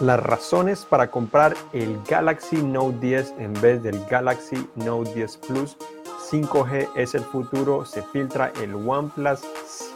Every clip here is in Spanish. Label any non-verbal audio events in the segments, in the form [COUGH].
Las razones para comprar el Galaxy Note 10 en vez del Galaxy Note 10 Plus 5G es el futuro, se filtra el OnePlus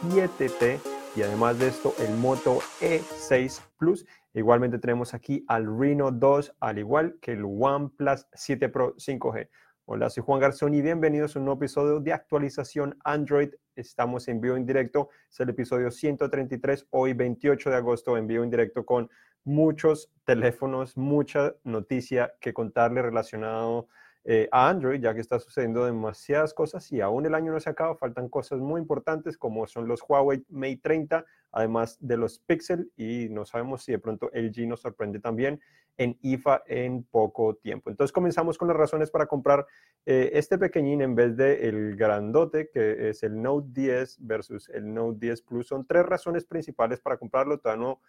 7T y además de esto el Moto E6 Plus. Igualmente tenemos aquí al Reno 2, al igual que el OnePlus 7 Pro 5G. Hola, soy Juan Garzón y bienvenidos a un nuevo episodio de actualización Android. Estamos en vivo en directo, es el episodio 133, hoy 28 de agosto, en vivo en directo con muchos teléfonos, mucha noticia que contarle relacionado eh, a Android, ya que está sucediendo demasiadas cosas y aún el año no se acaba, faltan cosas muy importantes como son los Huawei Mate 30, además de los Pixel y no sabemos si de pronto LG nos sorprende también en IFA en poco tiempo. Entonces comenzamos con las razones para comprar eh, este pequeñín en vez del el grandote que es el Note 10 versus el Note 10 Plus. Son tres razones principales para comprarlo, todavía no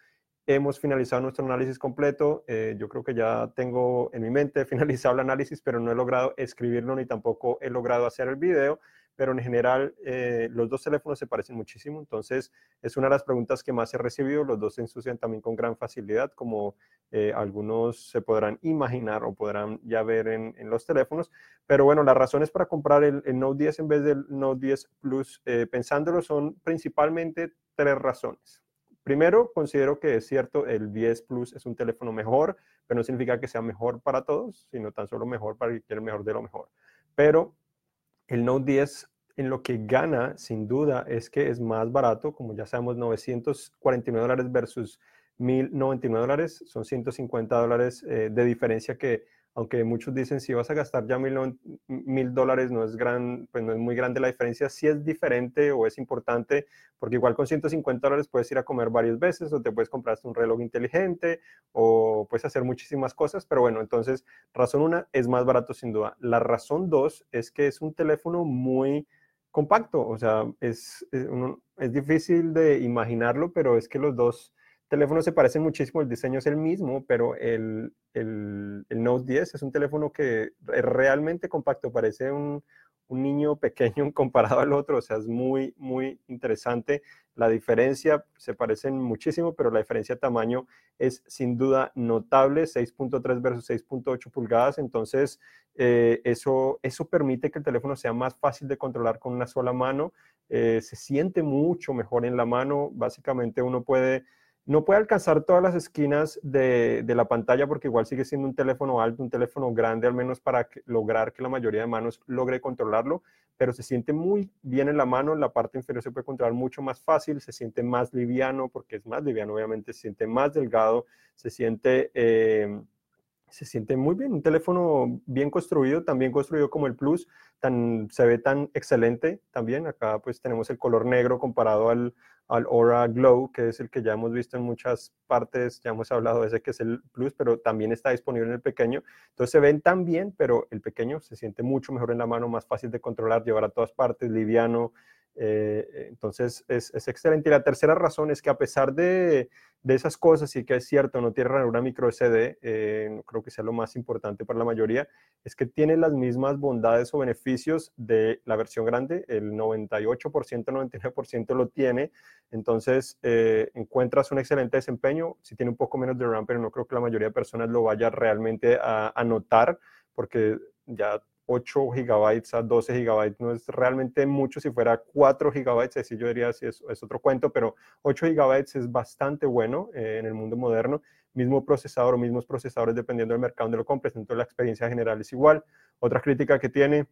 hemos finalizado nuestro análisis completo. Eh, yo creo que ya tengo en mi mente [LAUGHS] finalizado el análisis, pero no he logrado escribirlo ni tampoco he logrado hacer el video. Pero en general, eh, los dos teléfonos se parecen muchísimo. Entonces, es una de las preguntas que más he recibido. Los dos se ensucian también con gran facilidad, como eh, algunos se podrán imaginar o podrán ya ver en, los teléfonos. Pero bueno, las razones para comprar el, el Note 10 en vez del Note 10 Plus, pensándolo, son principalmente tres razones. Primero, considero que es cierto, el 10 Plus es un teléfono mejor, pero no significa que sea mejor para todos, sino tan solo mejor para el que mejor de lo mejor. Pero el Note 10 en lo que gana, sin duda, es que es más barato, como ya sabemos, 949 dólares versus 1099 dólares, son 150 dólares eh, de diferencia que aunque muchos dicen si vas a gastar ya mil, dólares no es, gran, pues no es muy grande la diferencia, si es diferente o es importante, porque igual con 150 dólares puedes ir a comer varias veces o te puedes comprar un reloj inteligente o puedes hacer muchísimas cosas, pero bueno, entonces razón una es más barato sin duda. La razón dos es que es un teléfono muy compacto, o sea, es, es, es difícil de imaginarlo, pero es que los dos teléfonos se parecen muchísimo, el diseño es el mismo, pero el, el, Note 10 es un teléfono que es realmente compacto, parece un, un, niño pequeño [LAUGHS] comparado al otro, o sea, es muy, muy interesante. La diferencia, se parecen muchísimo, pero la diferencia de tamaño es sin duda notable, 6.3 versus 6.8 pulgadas, entonces eh, eso, eso permite que el teléfono sea más fácil de controlar con una sola mano, eh, se siente mucho mejor en la mano, básicamente uno puede no puede alcanzar todas las esquinas de, la pantalla porque igual sigue siendo un teléfono alto, un teléfono grande, al menos para lograr que la mayoría de manos logre controlarlo, pero se siente muy bien en la mano, la parte inferior se puede controlar mucho más fácil, se siente más liviano porque es más liviano, obviamente, se siente más delgado, se siente... Eh, se siente muy bien, un teléfono bien construido, también construido como el Plus, tan, se ve tan excelente también. Acá pues tenemos el color negro comparado al, al Aura Glow, que es el que ya hemos visto en muchas partes, ya hemos hablado de ese que es el Plus, pero también está disponible en el pequeño. Entonces se ven tan bien, pero el pequeño se siente mucho mejor en la mano, más fácil de controlar, llevar a todas partes, liviano, eh, entonces es, excelente. Y la tercera razón es que a pesar de, esas cosas, y que es cierto, no tiene una micro SD, eh, creo que sea lo más importante para la mayoría, es que tiene las mismas bondades o beneficios de la versión grande. El 98%, 99% lo tiene. Entonces eh, encuentras un excelente desempeño. Si tiene un poco menos de RAM, pero no creo que la mayoría de personas lo vaya realmente a notar, porque ya 8 gigabytes a 12 gigabytes no es realmente mucho. Si fuera 4 gigabytes, así yo diría si es, otro cuento, pero 8 gigabytes es bastante bueno eh, en el mundo moderno. Mismo procesador o mismos procesadores dependiendo del mercado donde lo compres, entonces la experiencia general es igual. Otra crítica que tiene,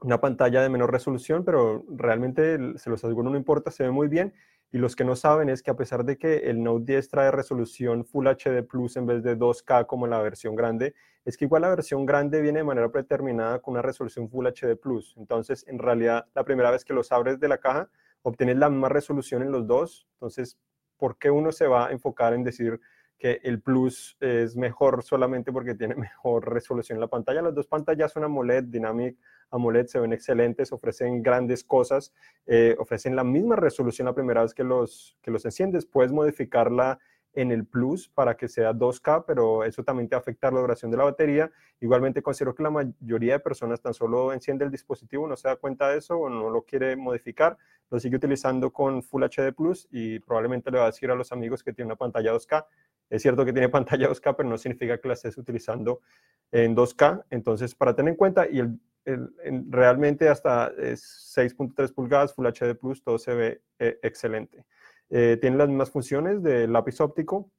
una pantalla de menor resolución, pero realmente se los aseguro no importa, se ve muy bien y los que no saben es que a pesar de que el Note 10 trae resolución Full HD Plus en vez de 2K como la versión grande, es que igual la versión grande viene de manera predeterminada con una resolución Full HD Plus. Entonces, en realidad, la primera vez que los abres de la caja, obtienes la misma resolución en los dos. Entonces, ¿por qué uno se va a enfocar en decir que el Plus es mejor solamente porque tiene [LAUGHS] mejor resolución en la pantalla? Las dos pantallas son AMOLED, Dynamic AMOLED se ven excelentes, ofrecen grandes cosas, eh, ofrecen la misma resolución la primera vez que los, que los enciendes. Puedes modificarla en el Plus para que sea 2K, pero eso también te va a afectar la duración de la batería. Igualmente considero que la mayoría de personas tan solo enciende el dispositivo, no se da cuenta de eso o no lo quiere modificar, lo sigue utilizando con Full HD Plus y probablemente le va a decir a los amigos que tiene una pantalla 2K Es cierto que tiene [LAUGHS] pantalla 2K, pero no significa que la estés utilizando en 2K. Entonces, para tener en cuenta, y realmente hasta 6.3 pulgadas, Full HD Plus, todo se ve eh, excelente. Eh, tiene las mismas funciones de lápiz óptico,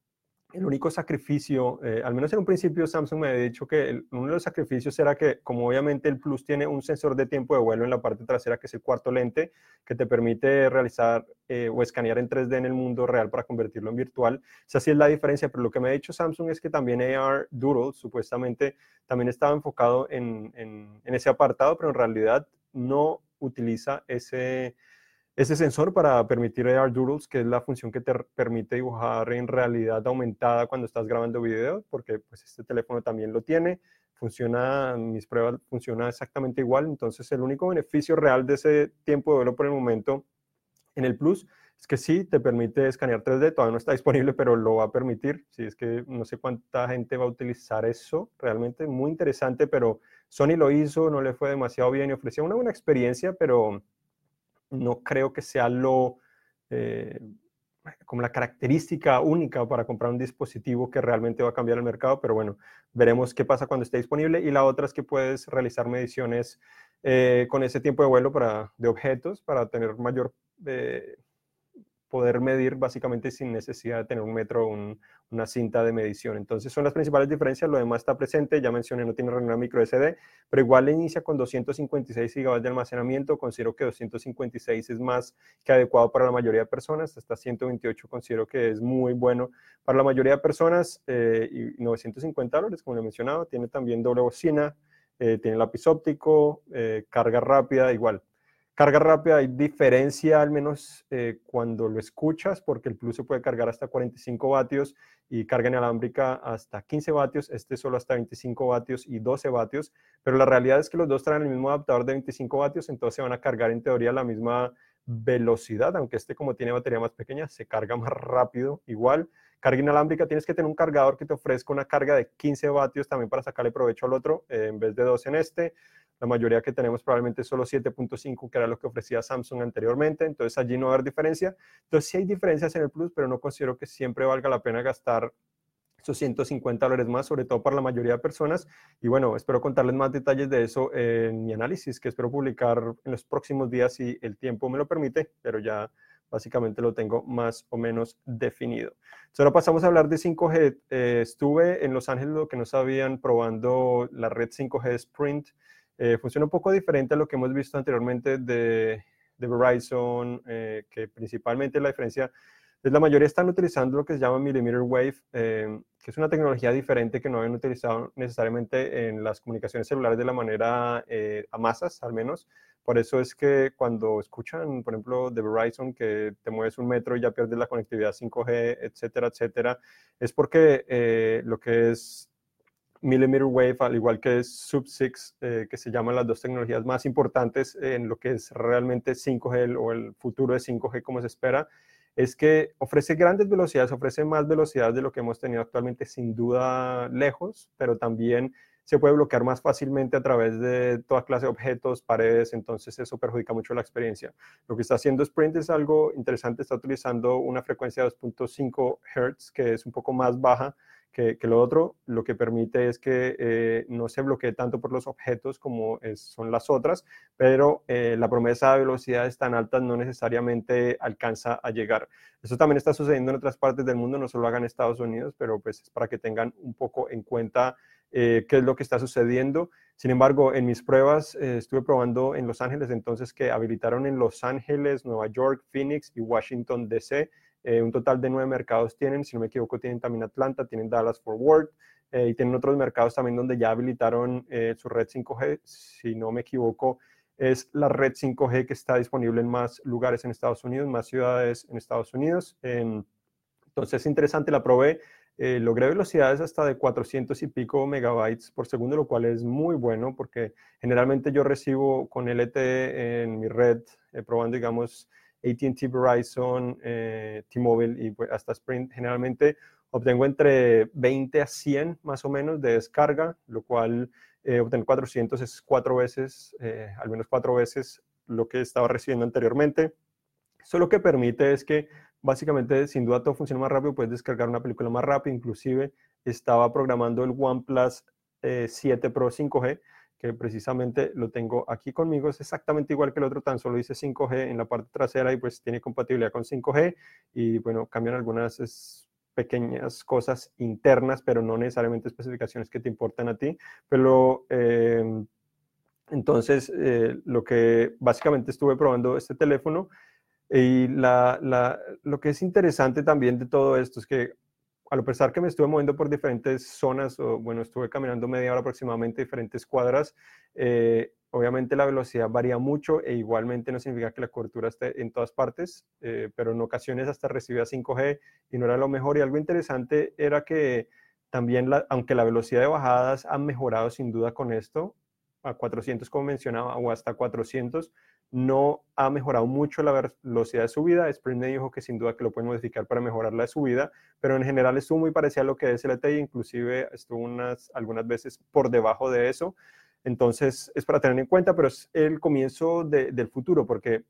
el único sacrificio, eh, al menos en un principio Samsung me había dicho que uno de los sacrificios era que como obviamente el Plus tiene un sensor de tiempo de vuelo en la parte trasera que es el cuarto lente que te permite realizar eh, o escanear en 3D en el mundo real para convertirlo en virtual. O sea, sí es la diferencia, pero lo que me ha dicho Samsung es que también AR Doodle supuestamente también estaba enfocado en, en ese apartado, pero en realidad no utiliza ese ese sensor para permitir AR Doodles, que es la función que te permite dibujar en realidad aumentada cuando estás grabando video, porque pues este teléfono también lo tiene, funciona, mis pruebas funciona exactamente igual, entonces el único beneficio real de ese tiempo de vuelo por el momento en el Plus es que sí, te permite escanear 3D, todavía no está [LAUGHS] disponible, pero lo va a permitir, si es que no sé cuánta gente va a utilizar eso, realmente muy interesante, pero Sony lo hizo, no le fue demasiado bien y ofrecía una buena experiencia, pero no creo que sea lo, eh, como la característica única para comprar un dispositivo que realmente va a cambiar el mercado, pero bueno, veremos qué pasa cuando esté disponible. Y la otra es que puedes realizar mediciones eh, con ese tiempo de vuelo para, de objetos para tener mayor eh, poder medir básicamente sin necesidad de tener un metro o una cinta de medición. Entonces son las principales diferencias, lo demás está presente, ya mencioné, no tiene una micro SD, pero igual inicia con 256 GB de almacenamiento, considero que 256 es más que adecuado para la mayoría de personas, hasta 128 considero que es muy bueno para la mayoría de personas, eh, y 950 dólares, como le mencionaba, tiene también doble bocina, eh, tiene lápiz óptico, eh, carga rápida, igual, Carga rápida, hay diferencia al menos eh, cuando lo escuchas, porque el Plus se puede cargar hasta 45 vatios y carga inalámbrica hasta 15 vatios, este solo hasta 25 vatios y 12 vatios, pero la realidad es que los dos traen el mismo adaptador de 25 vatios, entonces se van a cargar en teoría a la misma velocidad, aunque este como tiene batería más pequeña, se carga más rápido igual. Carga inalámbrica, tienes que tener un cargador que te ofrezca una carga de 15 vatios también para sacarle provecho al otro, eh, en vez de 2 en este. La mayoría que tenemos probablemente solo 7.5, que era lo que ofrecía Samsung anteriormente, entonces allí no va a haber diferencia. Entonces sí hay diferencias en el Plus, pero no considero que siempre valga la pena gastar esos 150 dólares más, sobre todo para la mayoría de personas. Y bueno, espero contarles más detalles de eso en mi análisis, que espero publicar en los próximos días si el tiempo me lo permite, pero ya básicamente lo tengo más o menos definido. ahora pasamos a hablar de 5G. Eh, estuve en Los Ángeles, lo que no sabían, probando la red 5G Sprint. Eh, funciona un poco diferente a lo que hemos visto anteriormente de, Verizon, eh, que principalmente la diferencia es la mayoría están utilizando lo que se llama millimeter wave, eh, que es una tecnología diferente que no habían utilizado necesariamente en las comunicaciones celulares de la manera a masas, al menos. Por eso es que cuando escuchan, por ejemplo, de Verizon, que te mueves un metro y ya pierdes la conectividad 5G, etcétera, etcétera, es porque lo que es millimeter wave, al igual que Sub-6, eh, que se llaman las dos tecnologías más importantes en lo que es realmente 5G o el futuro de 5G como se espera, es que ofrece grandes velocidades, ofrece más velocidad de lo que hemos tenido actualmente, sin duda lejos, pero también se puede bloquear más fácilmente a través de toda clase de objetos, paredes, entonces eso perjudica mucho la experiencia. Lo que está haciendo Sprint es algo interesante, está utilizando una frecuencia de 2.5 Hz, que es un poco más baja que, lo otro, lo que permite es que eh, no se bloquee tanto por los objetos como son las otras, pero eh, la promesa de velocidades tan altas no necesariamente alcanza a llegar. Eso también está sucediendo en otras partes del mundo, no solo hagan Estados Unidos, pero pues es para que tengan un poco en cuenta eh, qué es lo que está sucediendo. Sin embargo, en mis pruebas estuve probando en Los Ángeles, entonces que habilitaron en Los Ángeles, Nueva York, Phoenix y Washington, D.C. Eh, un total de nueve mercados tienen, si no me equivoco, tienen también Atlanta, tienen Dallas Fort Worth eh, y tienen otros mercados también donde ya habilitaron eh, su red 5G. Si no me equivoco, es la red 5G que está disponible en más lugares en Estados Unidos, más ciudades en Estados Unidos. Entonces es interesante, la probé. logré velocidades hasta de 400 y pico megabytes por segundo, lo cual es muy bueno porque generalmente yo recibo con LTE en mi red, probando, digamos, ATT, Verizon, eh, T-Mobile y pues, hasta Sprint, generalmente obtengo entre 20 a 100 más o menos de descarga, lo cual eh, obtener 400 es cuatro veces, eh, al menos cuatro veces lo que estaba recibiendo anteriormente. Eso lo que permite es que básicamente, sin duda todo funciona más rápido, puedes descargar una película más rápido, inclusive estaba programando el OnePlus 7 Pro 5G, que precisamente lo tengo aquí conmigo, es exactamente igual que el otro, tan solo dice 5G en la parte trasera y pues tiene compatibilidad con 5G y bueno, cambian algunas pequeñas cosas internas, pero no necesariamente especificaciones que te importan a ti, pero... Em, entonces, eh, lo que básicamente estuve probando este teléfono y lo que es interesante también de todo esto es que a pesar que me estuve moviendo por diferentes zonas, o bueno, estuve caminando media hora aproximadamente diferentes cuadras, eh, obviamente la velocidad varía mucho e igualmente no significa que la cobertura esté en todas partes, eh, pero en ocasiones hasta recibía 5G y no era lo mejor. Y algo interesante era que también, aunque la velocidad de bajadas ha mejorado sin duda con esto, a 400 como mencionaba, o hasta 400, no ha mejorado mucho la velocidad de subida. Sprint me dijo que sin duda que lo pueden modificar para mejorar la subida, pero en general estuvo muy parecido a lo que es LTE, inclusive estuvo unas, algunas veces por debajo de eso. Entonces es para tener en cuenta, pero es el comienzo del futuro, porque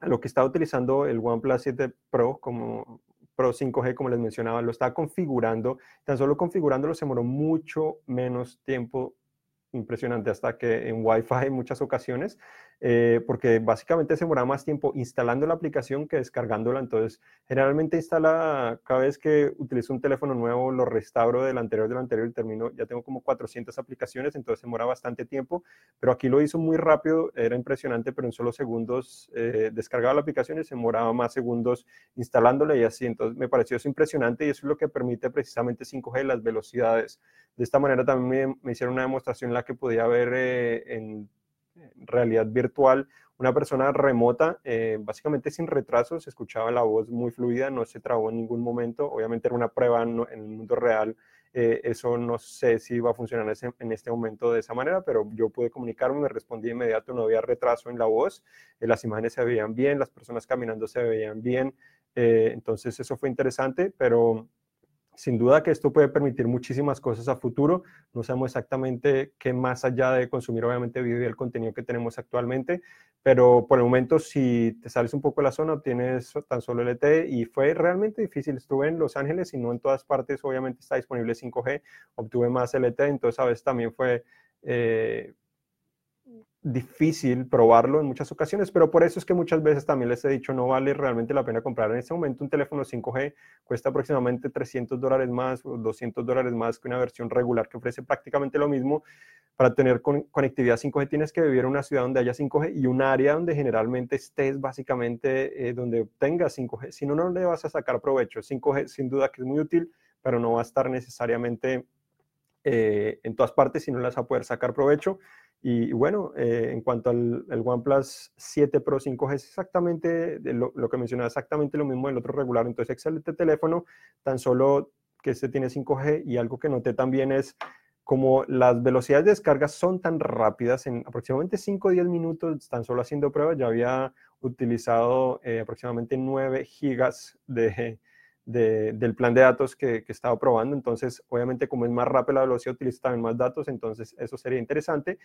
lo que está utilizando el OnePlus 7 Pro como Pro 5G, como les mencionaba, lo está configurando. Tan solo configurándolo se demoró mucho menos tiempo impresionante hasta que en Wi-Fi en muchas ocasiones, eh, porque básicamente se demora más tiempo instalando la aplicación que descargándola. Entonces, generalmente instala, cada vez que utilizo un teléfono nuevo, lo restauro del anterior, del anterior y termino, ya tengo como 400 aplicaciones, entonces demora bastante tiempo, pero aquí lo hizo muy rápido, era impresionante, pero en solo segundos eh, descargaba la aplicación y se demoraba más segundos instalándola y así. Entonces, me pareció eso impresionante y eso es lo que permite precisamente 5G, las velocidades. De esta manera también me, hicieron una demostración en la que podía ver eh, en realidad virtual una persona remota, eh, básicamente sin retraso, se escuchaba la voz muy fluida, no se trabó en ningún momento, obviamente era una prueba en, el mundo real, eh, eso no sé si va a funcionar en este momento de esa manera, pero yo pude comunicarme, me respondí inmediato, no había retraso en la voz, las imágenes se veían bien, las personas caminando se veían bien, entonces eso fue interesante, pero sin duda que esto puede permitir muchísimas cosas a futuro. No sabemos exactamente qué más allá de consumir obviamente video y el contenido que tenemos actualmente, pero por el momento si te sales un poco de la zona tienes tan solo LTE y fue realmente difícil. Estuve en Los Ángeles y no en todas partes obviamente está disponible 5G. Obtuve más LTE, entonces a veces también fue... Eh, difícil probarlo en muchas ocasiones, pero por eso es que muchas veces también les he dicho no vale realmente la pena comprar en este momento un teléfono 5G, cuesta aproximadamente 300 dólares más o 200 dólares más que una versión regular que ofrece prácticamente lo mismo. Para tener conectividad 5G tienes que vivir en una ciudad donde haya 5G y un área donde generalmente estés básicamente eh, donde tengas 5G. Si no, no le vas a sacar provecho. 5G sin duda que es muy útil, pero no va a estar necesariamente eh, en todas partes si no las vas a poder sacar provecho. Y, bueno, eh, en cuanto al OnePlus 7 Pro 5G, es exactamente lo, que mencionaba, exactamente lo mismo del otro regular. Entonces, excelente teléfono, tan solo que este tiene 5G y algo que noté también es como las velocidades de descarga son tan rápidas, en aproximadamente 5 o 10 minutos, tan solo haciendo pruebas, ya había utilizado eh, aproximadamente 9 gigas de, del plan de datos que, que, estaba probando. Entonces, obviamente, como es más rápida la velocidad, utiliza también más datos, entonces eso sería interesante.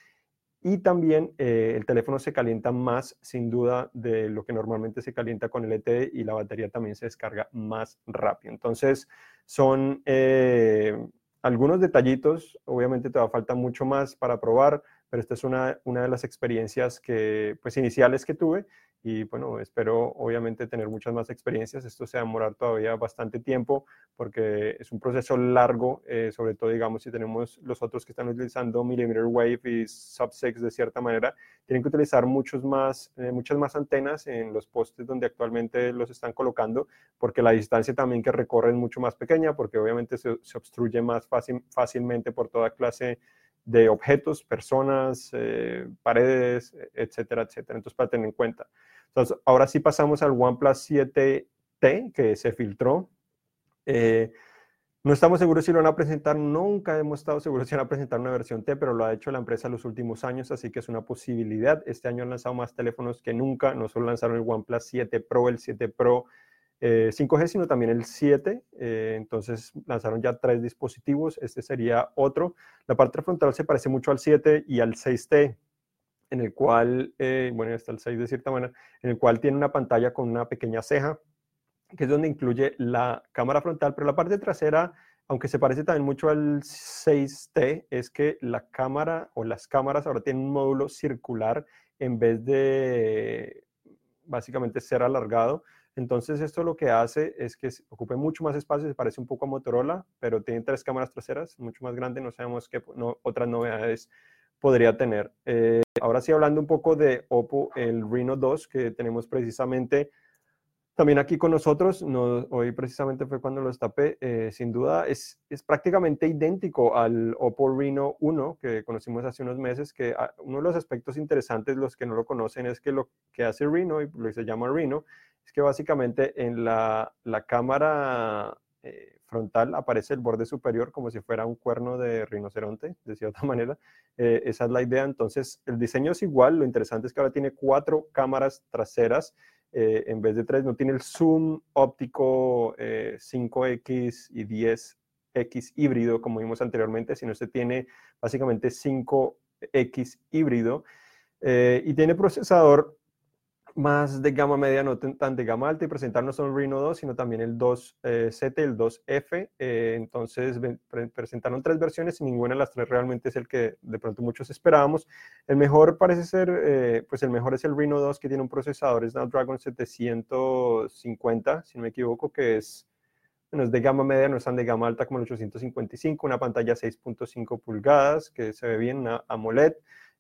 Y también eh, el teléfono se calienta más, sin duda, de lo que normalmente se calienta con el ET y la batería también se descarga más rápido. Entonces, son eh, algunos detallitos. Obviamente, te va a falta mucho más para probar, pero esta es una, una de las experiencias que, pues, iniciales que tuve y bueno, espero obviamente tener muchas más experiencias. Esto se va a demorar todavía bastante tiempo porque es un proceso largo, eh, sobre todo digamos si tenemos los otros que están utilizando millimeter wave y sub-6 de cierta manera, tienen que utilizar muchos más, eh, muchas más antenas en los postes donde actualmente los están colocando porque la distancia también que recorren es mucho más pequeña porque obviamente se, obstruye más fácil, fácilmente por toda clase objetos, personas, eh, paredes, etcétera, etcétera. Entonces, para tener en cuenta. Entonces, ahora sí pasamos al OnePlus 7T que se filtró. Eh, no estamos seguros si lo van a presentar, nunca hemos estado seguros si van a presentar una versión T, pero lo ha hecho la empresa los últimos años, así que es una posibilidad. Este año han lanzado más teléfonos que nunca, no solo lanzaron el OnePlus 7 Pro, el 7 Pro 5G, eh, sino también el 7, eh, entonces lanzaron ya tres dispositivos, este sería otro. La parte frontal se parece mucho al 7 y al 6T, en el cual, eh, bueno, está el 6 de cierta manera, en el cual tiene una pantalla con una pequeña ceja que es donde incluye la cámara frontal, pero la parte trasera, aunque se parece también mucho al 6T, es que la cámara o las cámaras ahora tienen un módulo circular en vez de básicamente ser alargado. Entonces esto lo que hace es que ocupe mucho más espacio, se parece un poco a Motorola, pero tiene tres cámaras traseras, mucho más grande, no sabemos qué otras novedades podría tener. Eh, ahora sí, hablando un poco de Oppo, el Reno 2 que tenemos precisamente también aquí con nosotros, hoy precisamente fue cuando lo destapé, eh, sin duda es, es, prácticamente idéntico al Oppo Reno 1 que conocimos hace unos meses, que uno de los aspectos interesantes, los que no lo conocen, es que lo que hace Reno, y lo que se llama Reno, es que básicamente en la, la cámara eh, frontal aparece el borde superior como si fuera un cuerno de rinoceronte, de cierta [LAUGHS] manera. Eh, esa es la idea. Entonces, el diseño es igual. Lo interesante es que ahora tiene cuatro cámaras traseras eh, en vez de tres, no tiene el zoom óptico 5X eh, y 10X híbrido como vimos anteriormente, sino se tiene básicamente 5X híbrido eh, y tiene procesador más de gama media, no tan de gama alta, y presentar no solo el Reno 2, sino también el 2Z y el 2F. entonces presentaron tres versiones y ninguna de las tres realmente es el que de pronto muchos esperábamos. El mejor parece ser, pues el mejor es el Reno 2, que tiene un procesador Snapdragon 750, si no me equivoco, que es, bueno, es de gama media, no es tan de gama alta como el 855, una pantalla 6.5 pulgadas, que se ve bien, una AMOLED.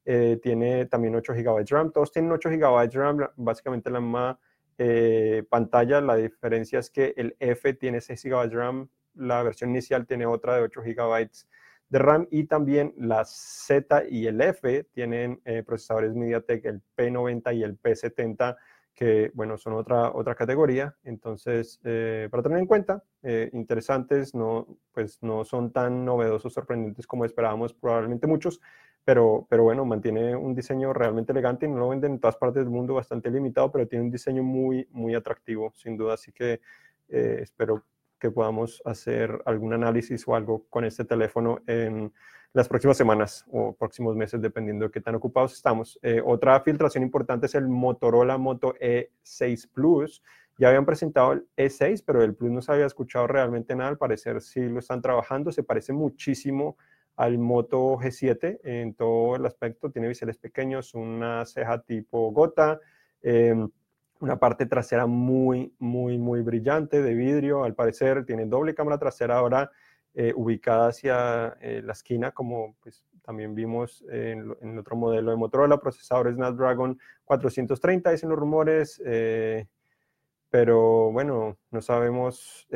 Eh, tiene también 8 GB de RAM, todos tienen 8 GB de RAM, básicamente la misma eh, pantalla, la diferencia es que el F tiene 6 GB de RAM, la versión inicial tiene otra de 8 GB de RAM y también la Z y el F tienen eh, procesadores MediaTek, el P90 y el P70, que bueno, son otra, otra categoría. Entonces, para tener en cuenta, interesantes, no, pues no son tan novedosos, sorprendentes como esperábamos probablemente muchos, pero, pero bueno, mantiene un diseño realmente elegante y no lo venden en todas partes del mundo, bastante limitado, pero tiene un diseño muy, muy atractivo, sin duda. Así que eh, espero que podamos hacer algún análisis o algo con este teléfono en las próximas semanas o próximos meses, dependiendo de qué tan ocupados estamos. Eh, otra filtración importante es el Motorola Moto E6 Plus. Ya habían presentado el E6, pero el Plus no se había escuchado realmente nada. Al parecer sí lo están trabajando. Se parece muchísimo al Moto G7 en todo el aspecto. Tiene biseles pequeños, una ceja tipo gota, em, una parte trasera muy, muy, muy brillante de vidrio. Al parecer tiene doble cámara trasera ahora eh, ubicada hacia eh, la esquina, como pues, también vimos en, en, otro modelo de Motorola, procesador Snapdragon 430, dicen los rumores. Eh, pero bueno, no sabemos,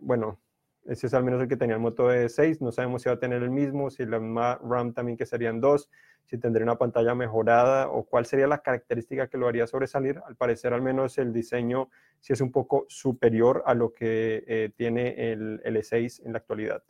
bueno, ese es al menos el que tenía el Moto E6. No sabemos si va a tener el mismo, si la misma RAM también que serían dos, si tendría una pantalla mejorada o cuál sería la característica que lo haría sobresalir. Al parecer, al menos el diseño sí es un poco superior a lo que eh, tiene el, E6 en la actualidad.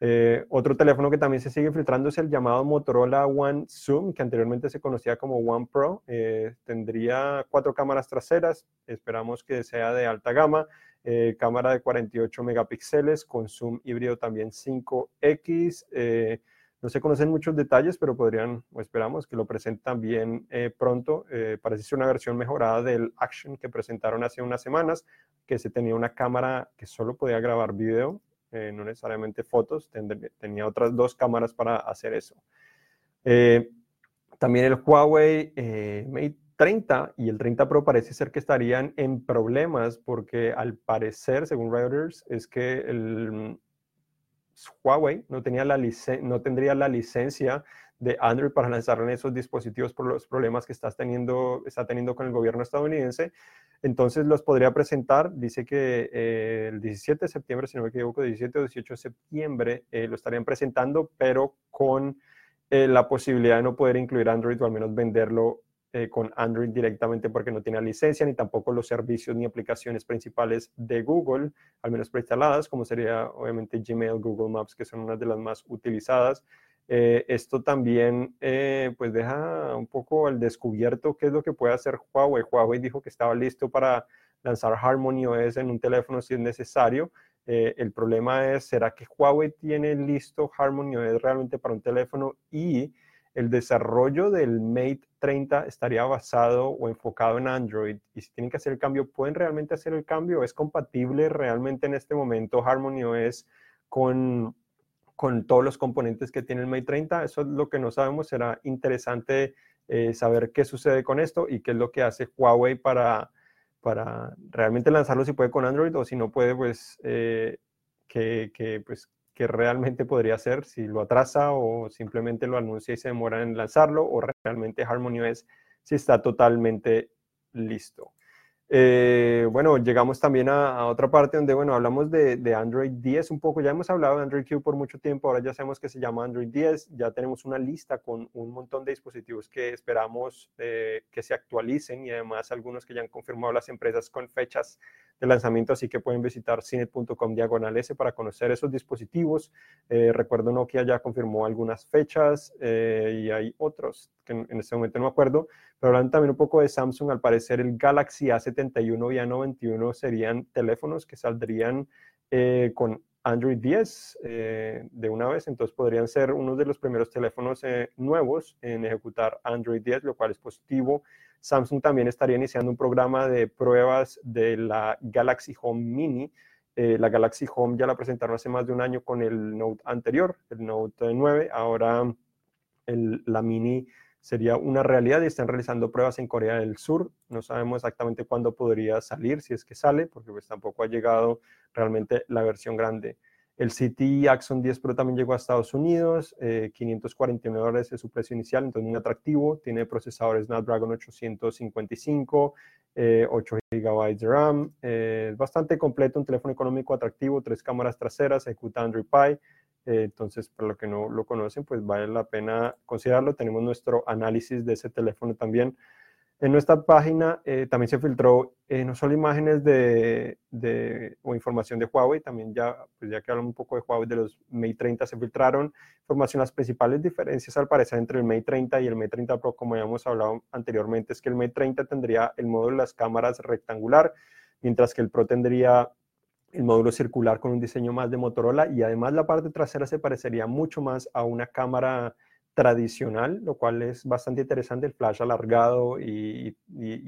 Eh, otro teléfono que también se sigue filtrando es el llamado Motorola One Zoom, que anteriormente se conocía como One Pro. Eh, tendría cuatro cámaras traseras, esperamos que sea de alta gama. Eh, cámara de 48 megapíxeles con zoom híbrido también 5X. Eh, no se conocen muchos detalles, pero podrían, o esperamos, que lo presenten bien eh, pronto. parece ser una versión mejorada del Action que presentaron hace unas semanas, que se tenía una cámara que solo podía grabar video, no necesariamente fotos, tenía otras dos cámaras para hacer eso. también el Huawei Mate 30 y el 30 Pro parece ser que estarían en problemas porque al parecer, según Reuters, es que el Huawei no, tenía la no tendría la licencia de Android para lanzar en esos dispositivos por los problemas que está teniendo, está teniendo con el gobierno estadounidense. Entonces los podría presentar, dice que eh, el 17 de septiembre, si no me equivoco, 17 o 18 de septiembre eh, lo estarían presentando, pero con eh, la posibilidad de no poder incluir Android o al menos venderlo eh, con Android directamente porque no tiene licencia ni tampoco los servicios ni aplicaciones principales de Google, al menos preinstaladas, como sería obviamente Gmail, Google Maps, que son unas de las más utilizadas. Eh, esto también eh, pues deja un poco al descubierto qué es lo que puede hacer Huawei. Huawei dijo que estaba listo para lanzar Harmony OS en un teléfono si es necesario. el problema es, ¿será que Huawei tiene listo Harmony OS realmente para un teléfono? Y el desarrollo del Mate 30 estaría basado o enfocado en Android y si tienen que hacer el cambio, ¿pueden realmente hacer el cambio? ¿Es compatible realmente en este momento Harmony OS con, con todos los componentes que tiene el Mate 30? Eso es lo que no sabemos. Será interesante eh, saber qué sucede con esto y qué es lo que hace Huawei para, para realmente lanzarlo si puede con Android o si no puede, pues, eh, que, que, pues que realmente podría ser si lo atrasa o simplemente lo anuncia y se demora en lanzarlo o realmente Harmony OS si está totalmente listo. Eh, bueno, llegamos también a, otra parte donde, bueno, hablamos de, Android 10 un poco. Ya hemos hablado de Android Q por mucho tiempo, ahora ya sabemos que se llama Android 10. Ya tenemos una lista con un montón de dispositivos que esperamos eh, que se actualicen y además algunos que ya han confirmado las empresas con fechas de lanzamiento, así que pueden visitar cinet.com diagonal S para conocer esos dispositivos. Eh, recuerdo Nokia ya confirmó algunas fechas y hay otros que en, en este momento no me acuerdo, pero hablando también un poco de Samsung, al parecer el Galaxy A71 y A91 serían teléfonos que saldrían eh, con Android 10 eh, de una vez, entonces podrían ser uno de los primeros teléfonos eh, nuevos en ejecutar Android 10, lo cual es positivo. Samsung también estaría iniciando un programa de pruebas de la Galaxy Home Mini. la Galaxy Home ya la presentaron hace más de un año con el Note anterior, el Note 9. Ahora el, la Mini sería una realidad y están realizando pruebas en Corea del Sur. No sabemos exactamente cuándo podría salir, si es que sale, porque pues tampoco ha llegado realmente la versión grande. El City Axon 10 Pro también llegó a Estados Unidos, 549 eh, dólares es su precio inicial, entonces muy atractivo. Tiene procesadores Snapdragon 855, 8 GB de RAM. Eh, bastante completo, un teléfono económico atractivo, tres cámaras traseras, ejecuta Android Pie. Eh, entonces, para los que no lo conocen, pues vale la pena considerarlo. Tenemos nuestro análisis de ese teléfono también. En nuestra página eh, también se filtró eh, no solo imágenes de, o información de Huawei, también ya, pues ya que hablamos un poco de Huawei, de los Mate 30 se filtraron información, las principales diferencias al parecer entre el Mate 30 y el Mate 30 Pro, como habíamos hablado anteriormente, es que el Mate 30 tendría el módulo de las cámaras rectangular, mientras que el Pro tendría el módulo circular con un diseño más de Motorola y además la parte trasera se parecería mucho más a una cámara tradicional, lo cual es bastante interesante, el flash alargado y,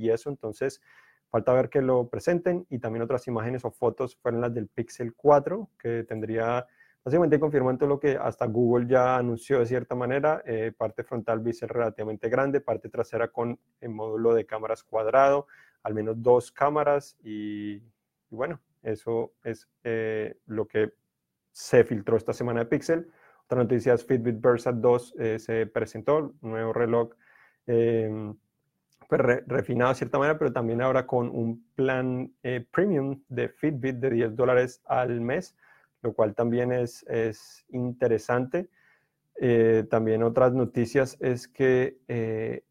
eso, entonces falta ver que lo presenten y también otras imágenes o fotos fueron las del Pixel 4, que tendría básicamente confirmando lo que hasta Google ya anunció de cierta manera, eh, parte frontal bisel relativamente grande, parte trasera con el módulo de cámaras cuadrado, al menos dos cámaras y, y bueno, eso es eh, lo que se filtró esta semana de Pixel. Otra noticia es Fitbit Versa 2 eh, se presentó, nuevo reloj em, pues refinado de cierta manera, pero también ahora con un plan eh, premium de Fitbit de 10 dólares al mes, lo cual también es, es interesante. también otras noticias es que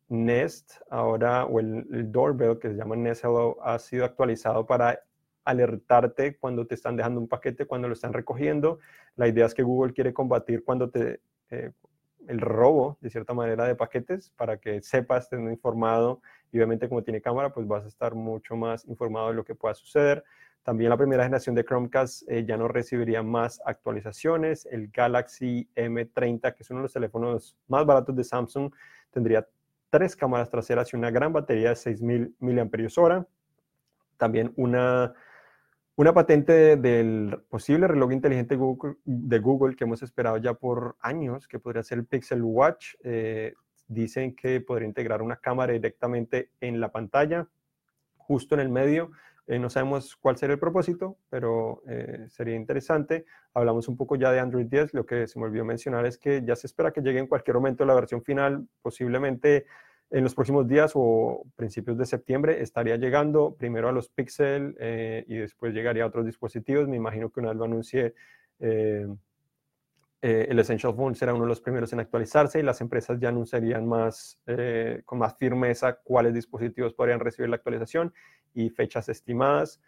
Nest ahora, o el, el, doorbell que se llama Nest Hello, ha sido actualizado para alertarte cuando te están dejando un paquete, cuando lo están recogiendo. La idea es que Google quiere combatir cuando te, eh, el robo, de cierta manera, de paquetes para que sepas, estés informado y obviamente como tiene cámara, pues vas a estar mucho más informado de lo que pueda suceder. También la primera generación de Chromecast eh, ya no recibiría más actualizaciones. El Galaxy M30, que es uno de los teléfonos más baratos de Samsung, tendría tres cámaras traseras y una gran batería de 6.000 mAh. También una una patente del posible reloj inteligente de Google que hemos esperado ya por años, que podría ser el Pixel Watch, eh, dicen que podría integrar una cámara directamente en la pantalla, justo en el medio. Eh, no sabemos cuál será el propósito, pero eh, sería interesante. Hablamos un poco ya de Android 10. Lo que se me olvidó mencionar es que ya se espera que llegue en cualquier momento la versión final, posiblemente en los próximos días o principios de septiembre estaría llegando primero a los Pixel eh, y después llegaría a otros dispositivos. Me imagino que una vez lo anuncie, eh, eh, el Essential Phone será uno de los primeros en actualizarse y las empresas ya anunciarían más, con más firmeza cuáles dispositivos podrían recibir la actualización y fechas estimadas.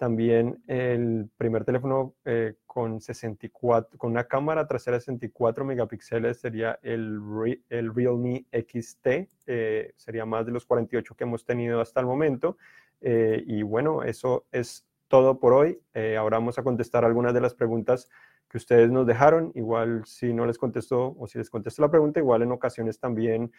También el primer teléfono eh, con, 64, con una cámara trasera de 64 megapíxeles sería el, el Realme XT, eh, sería más de los 48 que hemos tenido hasta el momento. Eh, y bueno, eso es todo por hoy. ahora vamos a contestar algunas de las preguntas que ustedes nos dejaron. Igual si no les contestó o si les contesto la pregunta, igual en ocasiones también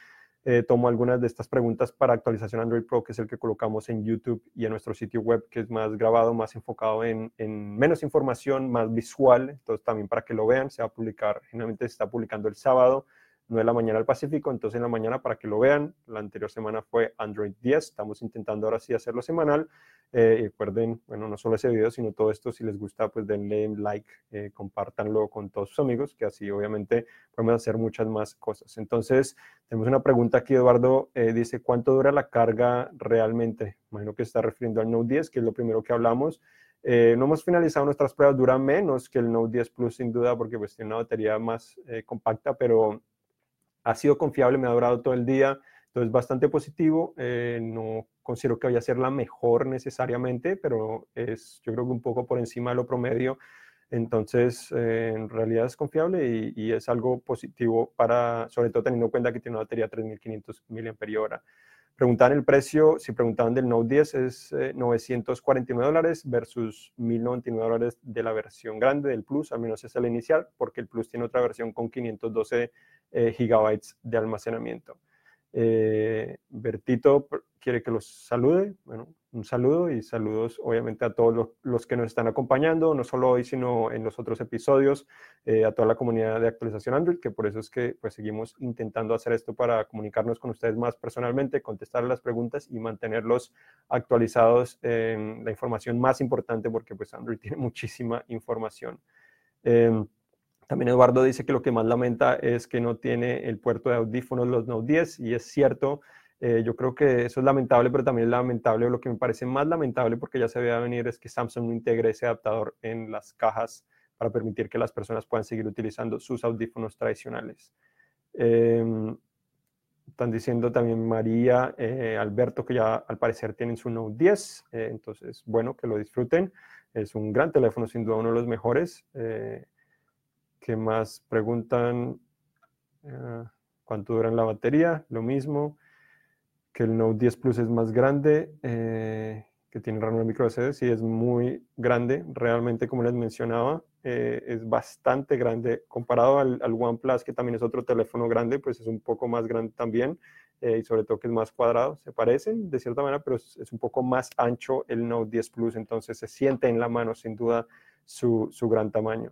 eh, tomo algunas de estas preguntas para actualización Android Pro, que es el que colocamos en YouTube y en nuestro sitio web, que es más grabado, más enfocado en, en menos información, más visual. Entonces también para que lo vean, se va a publicar, generalmente se está publicando el sábado 9 de la mañana al Pacífico, entonces en la mañana para que lo vean. La anterior semana fue Android 10, estamos intentando ahora sí hacerlo semanal. Eh, recuerden, bueno, no solo ese video, sino todo esto, si les gusta, pues denle like, eh, compártanlo con todos sus amigos, que así obviamente podemos hacer muchas más cosas. Entonces, tenemos una pregunta aquí, Eduardo, eh, dice, ¿cuánto dura la carga realmente? Imagino que está refiriendo al Note 10, que es lo primero que hablamos. Eh, no hemos finalizado nuestras pruebas, dura menos que el Note 10 Plus sin duda porque pues tiene una batería más compacta, pero ha sido confiable, me ha durado todo el día, entonces bastante positivo. Eh, no considero que vaya a ser la mejor necesariamente, pero es yo creo que un poco por encima de lo promedio. Entonces, eh, en realidad es confiable y, es algo positivo para, sobre todo teniendo en cuenta que tiene una batería 3500 mAh. Preguntaban el precio, si preguntaban del Note 10 es 949 eh, dólares versus 1099 dólares de la versión grande del Plus, al menos es la inicial, porque el Plus tiene otra versión con 512 eh, gigabytes de almacenamiento. Eh, Bertito quiere que los salude. Bueno, un saludo y saludos obviamente a todos los, que nos están acompañando, no solo hoy, sino en los otros episodios, eh, a toda la comunidad de actualización Android, que por eso es que pues seguimos intentando hacer esto para comunicarnos con ustedes más personalmente, contestar las preguntas y mantenerlos actualizados en la información más importante, porque pues Android [LAUGHS] tiene muchísima información. Em, también Eduardo dice que lo que más lamenta es que no tiene el puerto de audífonos los Note 10 y es cierto, eh, yo creo que eso es lamentable, pero también es lamentable, lo que me parece más lamentable porque ya se veía venir es que Samsung no integre ese adaptador en las cajas para permitir que las personas puedan seguir utilizando sus audífonos tradicionales. Em, están diciendo también María, eh, Alberto, que ya al parecer tienen su Note 10, eh, entonces bueno, que lo disfruten. Es un gran teléfono, sin duda uno de los mejores. ¿Qué más preguntan? Ah, ¿Cuánto dura la batería? Lo mismo. Que el Note 10 Plus es más grande, eh, que tiene RAM micro SD, sí es muy grande. Realmente, como les mencionaba, eh, es bastante grande. Comparado al, OnePlus, que también es otro teléfono grande, pues es un poco más grande también. Eh, y sobre todo que es más cuadrado. Se parecen de cierta manera, pero es, un poco más ancho el Note 10 Plus, entonces se siente en la mano sin duda su, su gran tamaño.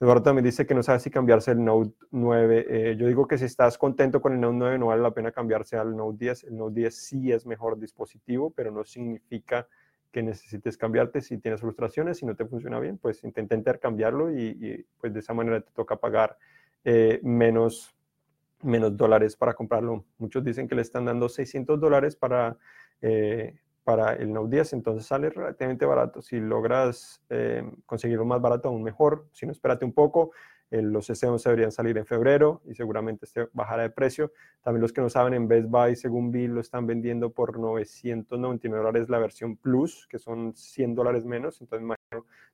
Eduardo también dice que no sabe si cambiarse el Note 9. Eh, yo digo que si estás contento con el Note 9 no vale la pena cambiarse al Note 10. El Note 10 sí es mejor dispositivo, pero no significa que necesites cambiarte. Si tienes frustraciones, si no te funciona bien, pues intenta intercambiarlo y, y pues de esa manera te toca pagar eh, menos, menos dólares para comprarlo. Muchos dicen que le están dando 600 dólares para eh, para el Note 10, entonces sale relativamente barato. Si logras eh, conseguirlo más barato, aún mejor. Si no, espérate un poco. los S11 deberían salir en febrero y seguramente este bajará de precio. También los que no saben, en Best Buy, según vi, lo están vendiendo por 999 dólares la versión Plus, que son 100 dólares menos. Entonces,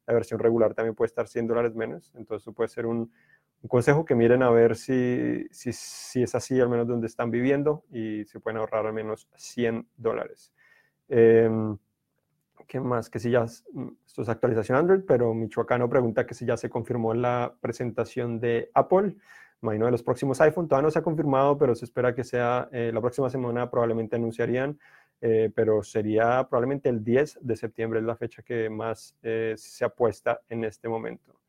la versión regular también puede estar 100 dólares menos. Entonces, eso puede ser un, un consejo que miren a ver si, si, si, es así, al menos donde están viviendo, y se pueden ahorrar al menos 100 dólares. Em, ¿Qué más? Que si ya, mm, esto es actualización Android, pero Michoacano pregunta que si ya se confirmó la presentación de Apple. Imagino de los próximos iPhone, todavía no se ha confirmado, pero se espera que sea eh, la próxima semana, probablemente anunciarían, eh, pero sería probablemente el 10 de septiembre, es la fecha que más eh, se apuesta en este momento.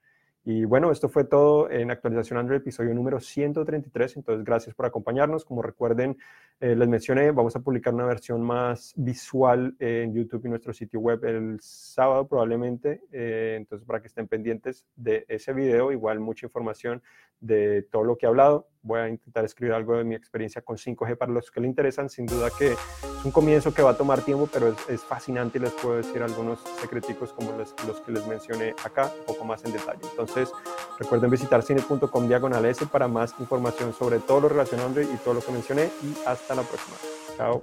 Y bueno, esto fue todo en actualización Android, episodio número 133. Entonces, gracias por acompañarnos. Como recuerden, eh, les mencioné, vamos a publicar una versión más visual en YouTube y nuestro sitio web el sábado probablemente. Eh, entonces, para que estén pendientes de ese video, igual mucha información de todo lo que he hablado. Voy a intentar escribir algo de mi experiencia con 5G para los que le interesan. Sin duda que es un comienzo que va a tomar tiempo, pero es, fascinante y les puedo decir algunos secreticos como los, que les mencioné acá, un poco más en detalle. Entonces, recuerden visitar cine.com diagonal S para más información sobre todo lo relacionado y todo lo que mencioné. Y hasta la próxima. Chao.